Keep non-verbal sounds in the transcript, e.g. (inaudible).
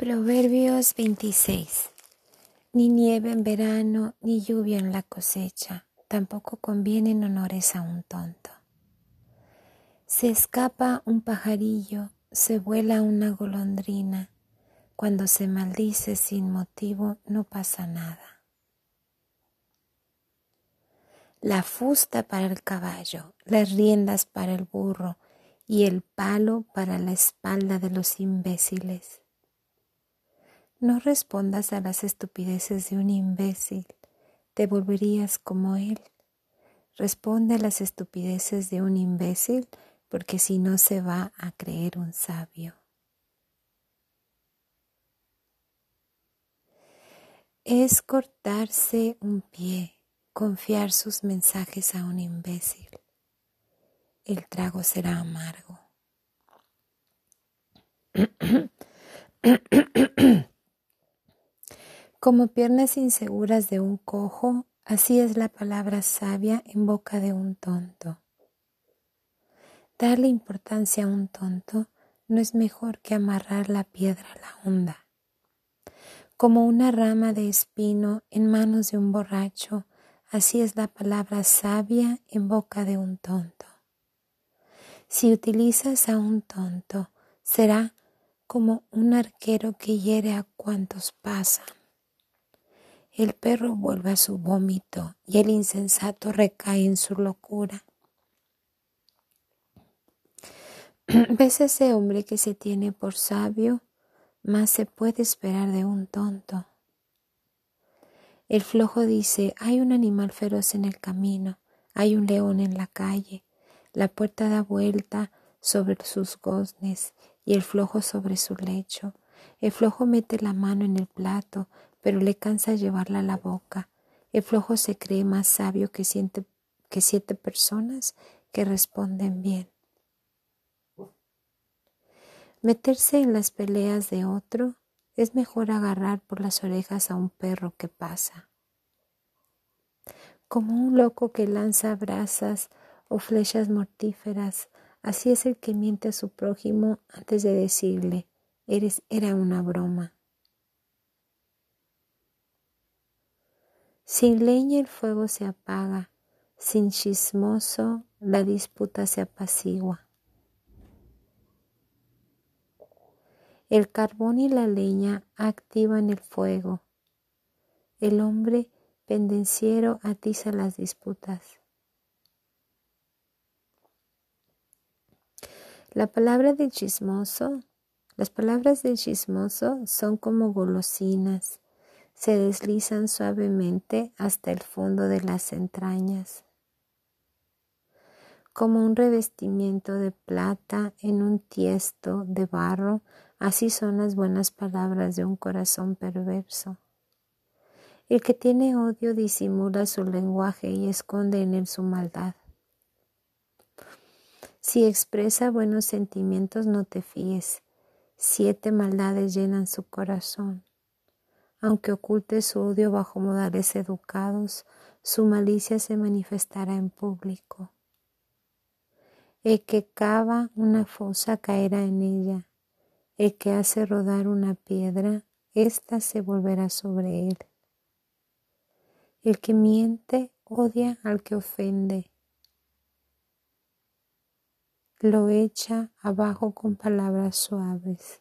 Proverbios 26. Ni nieve en verano, ni lluvia en la cosecha, tampoco convienen honores a un tonto. Se escapa un pajarillo, se vuela una golondrina, cuando se maldice sin motivo no pasa nada. La fusta para el caballo, las riendas para el burro y el palo para la espalda de los imbéciles no respondas a las estupideces de un imbécil, te volverías como él. Responde a las estupideces de un imbécil, porque si no se va a creer un sabio. Es cortarse un pie, confiar sus mensajes a un imbécil. El trago será amargo. (clears throat) (clears throat) Como piernas inseguras de un cojo, así es la palabra sabia en boca de un tonto. Darle importancia a un tonto no es mejor que amarrar la piedra a la onda. Como una rama de espino en manos de un borracho, así es la palabra sabia en boca de un tonto. Si utilizas a un tonto, será como un arquero que hiere a cuantos pasan. El perro vuelve a su vómito y el insensato recae en su locura. (clears throat) ¿Ves ese hombre que se tiene por sabio? Más se puede esperar de un tonto. El flojo dice, hay un animal feroz en el camino, hay un león en la calle, la puerta da vuelta sobre sus goznes y el flojo sobre su lecho. El flojo mete la mano en el plato, pero le cansa llevarla a la boca. El flojo se cree más sabio que, siete personas que responden bien. Meterse en las peleas de otro es mejor agarrar por las orejas a un perro que pasa. Como un loco que lanza brasas o flechas mortíferas, así es el que miente a su prójimo antes de decirle, eres, era una broma. Sin leña el fuego se apaga, sin chismoso la disputa se apacigua. El carbón y la leña activan el fuego. El hombre pendenciero atiza las disputas. La palabra del chismoso, las palabras del chismoso son como golosinas se deslizan suavemente hasta el fondo de las entrañas. Como un revestimiento de plata en un tiesto de barro, así son las buenas palabras de un corazón perverso. El que tiene odio disimula su lenguaje y esconde en él su maldad. Si expresa buenos sentimientos, no te fíes. Siete maldades llenan su corazón. Aunque oculte su odio bajo modales educados, su malicia se manifestará en público. El que cava una fosa caerá en ella. El que hace rodar una piedra, ésta se volverá sobre él. El que miente odia al que ofende. Lo echa abajo con palabras suaves.